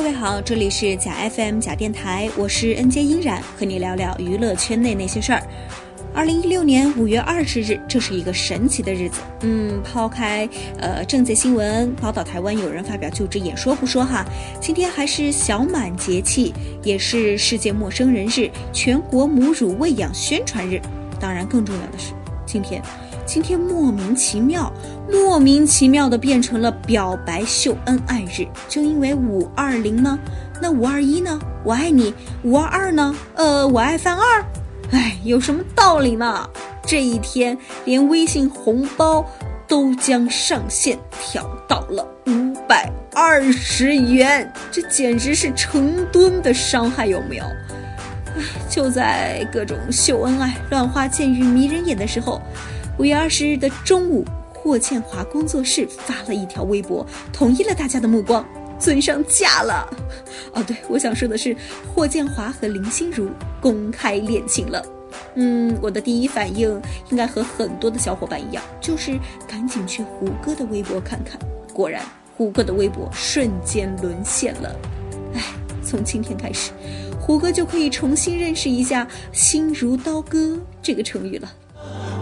各位好，这里是假 FM 假电台，我是 N J 音染，和你聊聊娱乐圈内那些事儿。二零一六年五月二十日，这是一个神奇的日子。嗯，抛开呃政界新闻，宝岛台湾有人发表就职演说不说哈，今天还是小满节气，也是世界陌生人日、全国母乳喂养宣传日。当然，更重要的是，今天。今天莫名其妙，莫名其妙的变成了表白秀恩爱日，就因为五二零呢？那五二一呢？我爱你。五二二呢？呃，我爱范二。哎，有什么道理嘛？这一天连微信红包都将上限调到了五百二十元，这简直是成吨的伤害，有没有？哎，就在各种秀恩爱、乱花渐欲迷人眼的时候。五月二十日的中午，霍建华工作室发了一条微博，统一了大家的目光。尊上嫁了，哦，对，我想说的是，霍建华和林心如公开恋情了。嗯，我的第一反应应该和很多的小伙伴一样，就是赶紧去胡歌的微博看看。果然，胡歌的微博瞬间沦陷了。哎，从今天开始，胡歌就可以重新认识一下“心如刀割”这个成语了。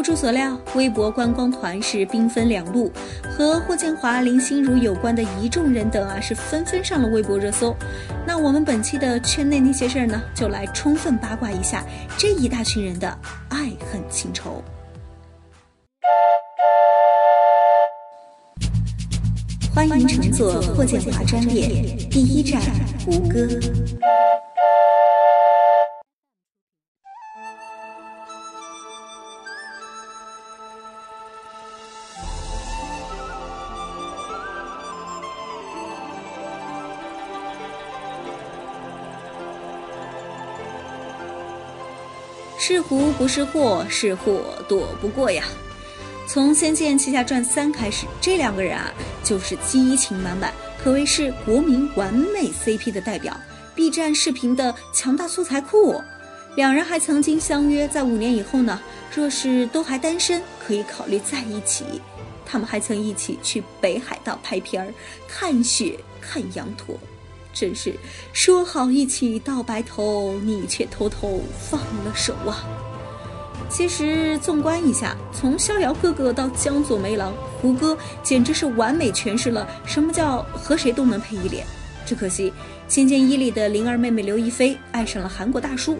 不出所料，微博观光团是兵分两路，和霍建华、林心如有关的一众人等啊，是纷纷上了微博热搜。那我们本期的圈内那些事儿呢，就来充分八卦一下这一大群人的爱恨情仇。欢迎乘坐霍建华专列，第一站胡歌。是福不是祸，是祸躲不过呀。从《仙剑奇侠传三》开始，这两个人啊就是激情满满，可谓是国民完美 CP 的代表，B 站视频的强大素材库。两人还曾经相约，在五年以后呢，若是都还单身，可以考虑在一起。他们还曾一起去北海道拍片儿，看雪，看羊驼。真是说好一起到白头，你却偷偷放了手啊！其实纵观一下，从逍遥哥哥到江左梅郎，胡歌简直是完美诠释了什么叫和谁都能配一脸。只可惜《仙剑一》里的灵儿妹妹刘亦菲爱上了韩国大叔，《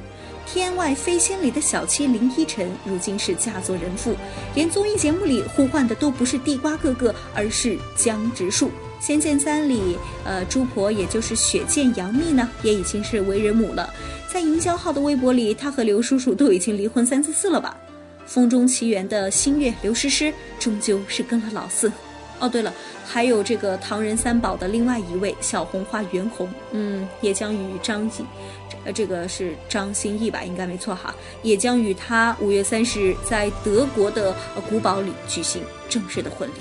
天外飞仙》里的小七林依晨如今是嫁作人妇，连综艺节目里呼唤的都不是地瓜哥哥，而是江直树。《仙剑三》里，呃，朱婆也就是雪见杨幂呢，也已经是为人母了。在营销号的微博里，她和刘叔叔都已经离婚三四次了吧？《风中奇缘》的新月刘诗诗终究是跟了老四。哦，对了，还有这个唐人三宝的另外一位小红花袁弘，嗯，也将与张译，呃，这个是张歆艺吧？应该没错哈，也将与他五月三十日在德国的古堡里举行正式的婚礼。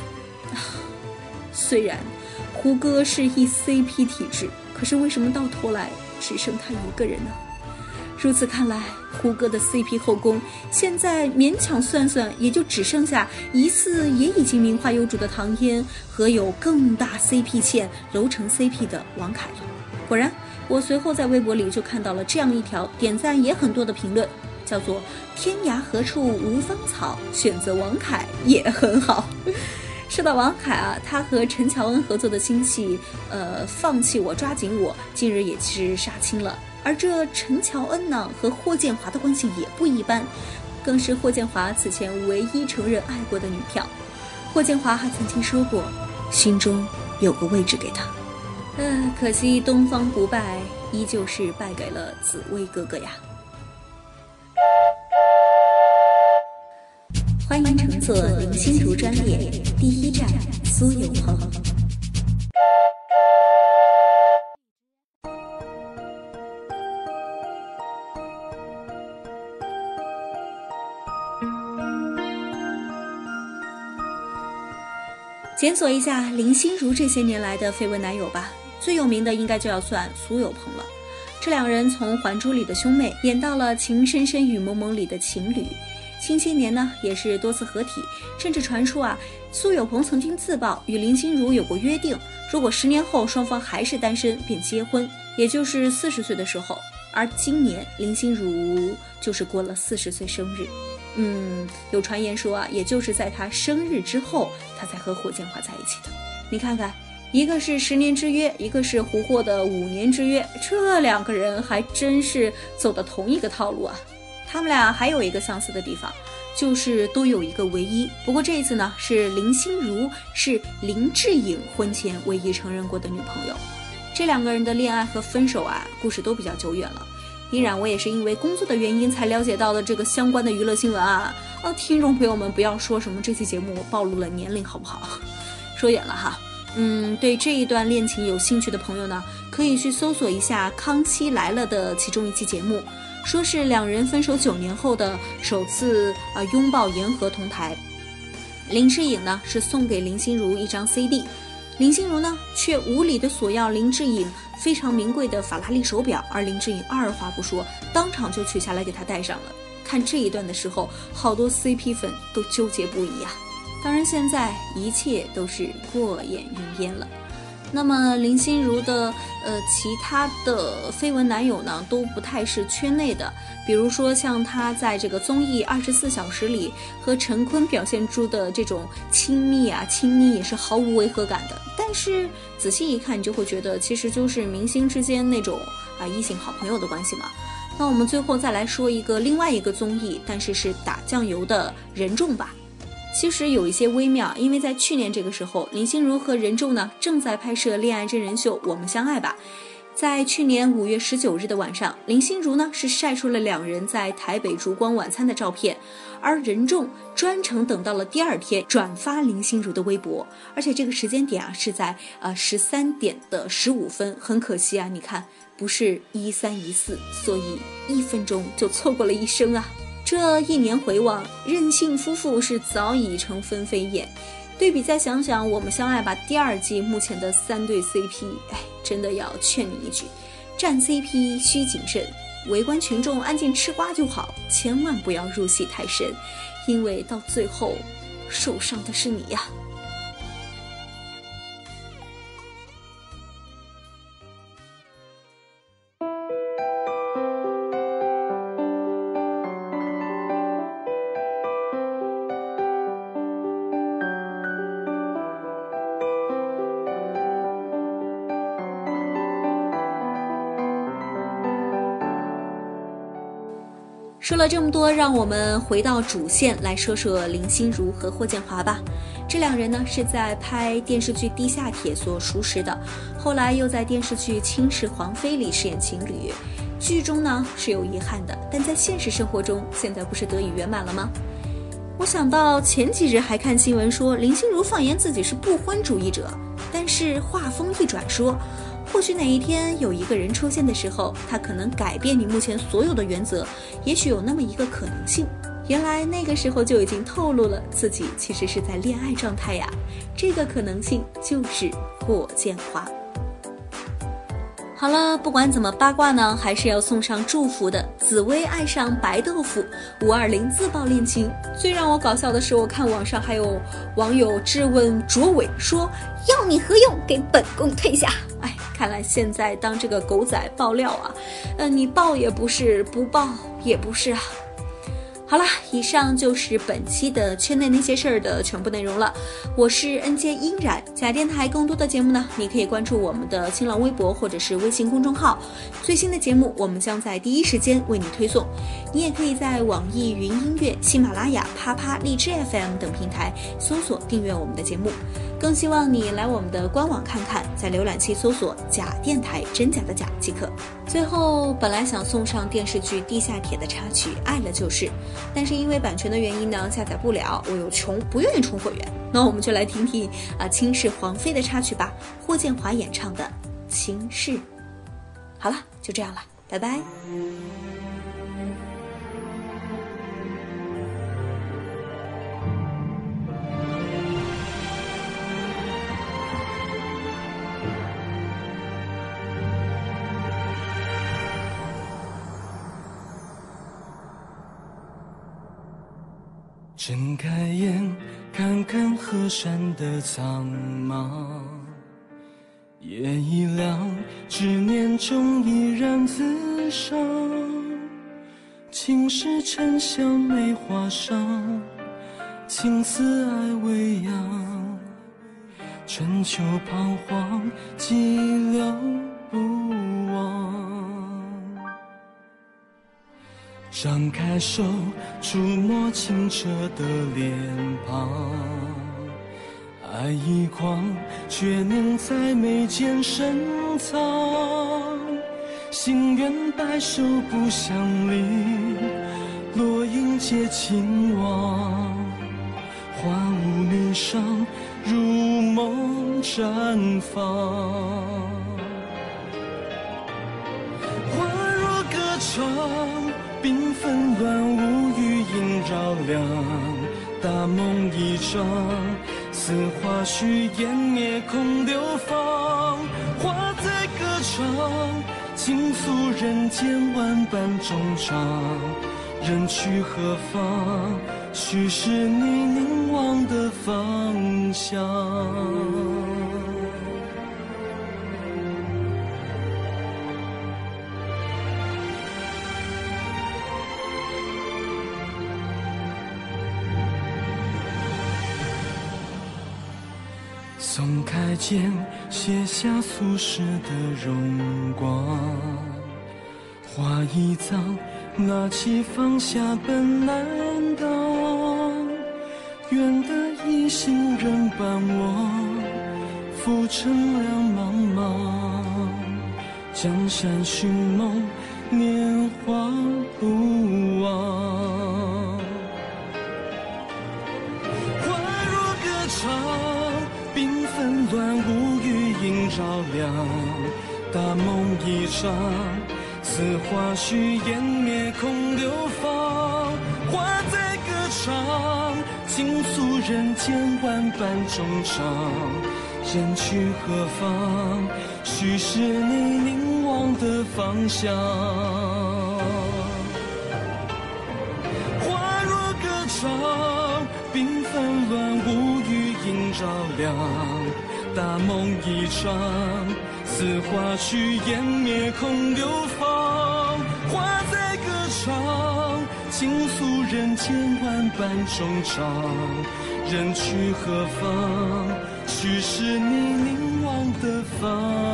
虽然。胡歌是一 CP 体质，可是为什么到头来只剩他一个人呢？如此看来，胡歌的 CP 后宫现在勉强算算，也就只剩下疑似也已经名花有主的唐嫣和有更大 CP 线楼城 CP 的王凯了。果然，我随后在微博里就看到了这样一条点赞也很多的评论，叫做“天涯何处无芳草，选择王凯也很好”。说到王凯啊，他和陈乔恩合作的新戏，呃，放弃我抓紧我，近日也是杀青了。而这陈乔恩呢，和霍建华的关系也不一般，更是霍建华此前唯一承认爱过的女票。霍建华还曾经说过，心中有个位置给他。呃，可惜东方不败，依旧是败给了紫薇哥哥呀。欢迎乘坐林心如专列第一站苏有朋检索一下林心如这些年来的绯闻男友吧最有名的应该就要算苏有朋了。这两人从还珠里的兄妹演到了情深深雨蒙蒙里的情侣。近些年呢也是多次合体，甚至传出啊，苏有朋曾经自曝与林心如有过约定，如果十年后双方还是单身便结婚，也就是四十岁的时候。而今年林心如就是过了四十岁生日。嗯，有传言说啊，也就是在他生日之后，他才和霍建华在一起的。你看看，一个是十年之约，一个是胡霍的五年之约，这两个人还真是走的同一个套路啊。他们俩还有一个相似的地方，就是都有一个唯一。不过这一次呢，是林心如是林志颖婚前唯一承认过的女朋友。这两个人的恋爱和分手啊，故事都比较久远了。依然，我也是因为工作的原因才了解到的这个相关的娱乐新闻啊！哦，听众朋友们不要说什么这期节目暴露了年龄，好不好？说远了哈。嗯，对这一段恋情有兴趣的朋友呢，可以去搜索一下《康熙来了》的其中一期节目，说是两人分手九年后的首次啊拥抱言和同台。林志颖呢是送给林心如一张 CD，林心如呢却无理的索要林志颖。非常名贵的法拉利手表，而林志颖二话不说，当场就取下来给他戴上了。看这一段的时候，好多 CP 粉都纠结不已啊。当然，现在一切都是过眼云烟了。那么林心如的呃其他的绯闻男友呢，都不太是圈内的。比如说像她在这个综艺《二十四小时》里和陈坤表现出的这种亲密啊，亲密也是毫无违和感的。但是仔细一看，你就会觉得其实就是明星之间那种啊异性好朋友的关系嘛。那我们最后再来说一个另外一个综艺，但是是打酱油的人众吧。其实有一些微妙，因为在去年这个时候，林心如和任重呢正在拍摄恋爱真人秀《我们相爱吧》。在去年五月十九日的晚上，林心如呢是晒出了两人在台北烛光晚餐的照片，而任重专程等到了第二天转发林心如的微博，而且这个时间点啊是在呃十三点的十五分。很可惜啊，你看不是一三一四，所以一分钟就错过了一生啊。这一年回望，任性夫妇是早已成分飞燕。对比再想想，我们相爱吧第二季目前的三对 CP，哎，真的要劝你一句，站 CP 需谨慎，围观群众安静吃瓜就好，千万不要入戏太深，因为到最后受伤的是你呀。说了这么多，让我们回到主线来说说林心如和霍建华吧。这两人呢是在拍电视剧《地下铁》所熟识的，后来又在电视剧《倾世皇妃》里饰演情侣。剧中呢是有遗憾的，但在现实生活中，现在不是得以圆满了吗？我想到前几日还看新闻说林心如放言自己是不婚主义者，但是话锋一转说。或许哪一天有一个人出现的时候，他可能改变你目前所有的原则，也许有那么一个可能性。原来那个时候就已经透露了自己其实是在恋爱状态呀，这个可能性就是霍建华。好了，不管怎么八卦呢，还是要送上祝福的。紫薇爱上白豆腐，五二零自曝恋情。最让我搞笑的是，我看网上还有网友质问卓伟说：“要你何用？给本宫退下！”哎，看来现在当这个狗仔爆料啊，嗯，你爆也不是，不爆也不是啊。好了，以上就是本期的圈内那些事儿的全部内容了。我是 N J 音染假电台，更多的节目呢，你可以关注我们的新浪微博或者是微信公众号，最新的节目我们将在第一时间为你推送。你也可以在网易云音乐、喜马拉雅、啪啪、荔枝 FM 等平台搜索订阅我们的节目。更希望你来我们的官网看看，在浏览器搜索“假电台”真假的假即可。最后，本来想送上电视剧《地下铁》的插曲《爱了就是》，但是因为版权的原因呢，下载不了，我又穷，不愿意充会员。那我们就来听听啊《倾世皇妃》的插曲吧，霍建华演唱的《倾世》。好了，就这样了，拜拜。睁开眼，看看河山的苍茫，夜已凉，执念中依然自伤。青石沉香梅花上，青丝爱未央。春秋彷徨，寂寥不忘。张开手，触摸清澈的脸庞，爱已狂，却能在眉间深藏。心愿白首不相离，落英皆情网，花无霓裳。如梦绽放，花若歌唱，缤纷乱舞，余音绕梁。大梦一场，似花絮湮灭空流芳。花在歌唱，倾诉人间万般衷肠。人去何方？许是你凝望的方向。松开剑，卸下俗世的荣光。花已葬。拿起放下本难当，愿得一心人伴我，浮沉两茫茫。江山寻梦，年华不忘。大梦一场。似花絮湮灭空流芳，花在歌唱，倾诉人间万般衷肠。人去何方？许是你凝望的方向。花若歌唱，缤纷乱舞，余音绕梁。大梦一场。似花去湮灭空流芳，花在歌唱，倾诉人间万般衷肠。人去何方？去是你凝望的方。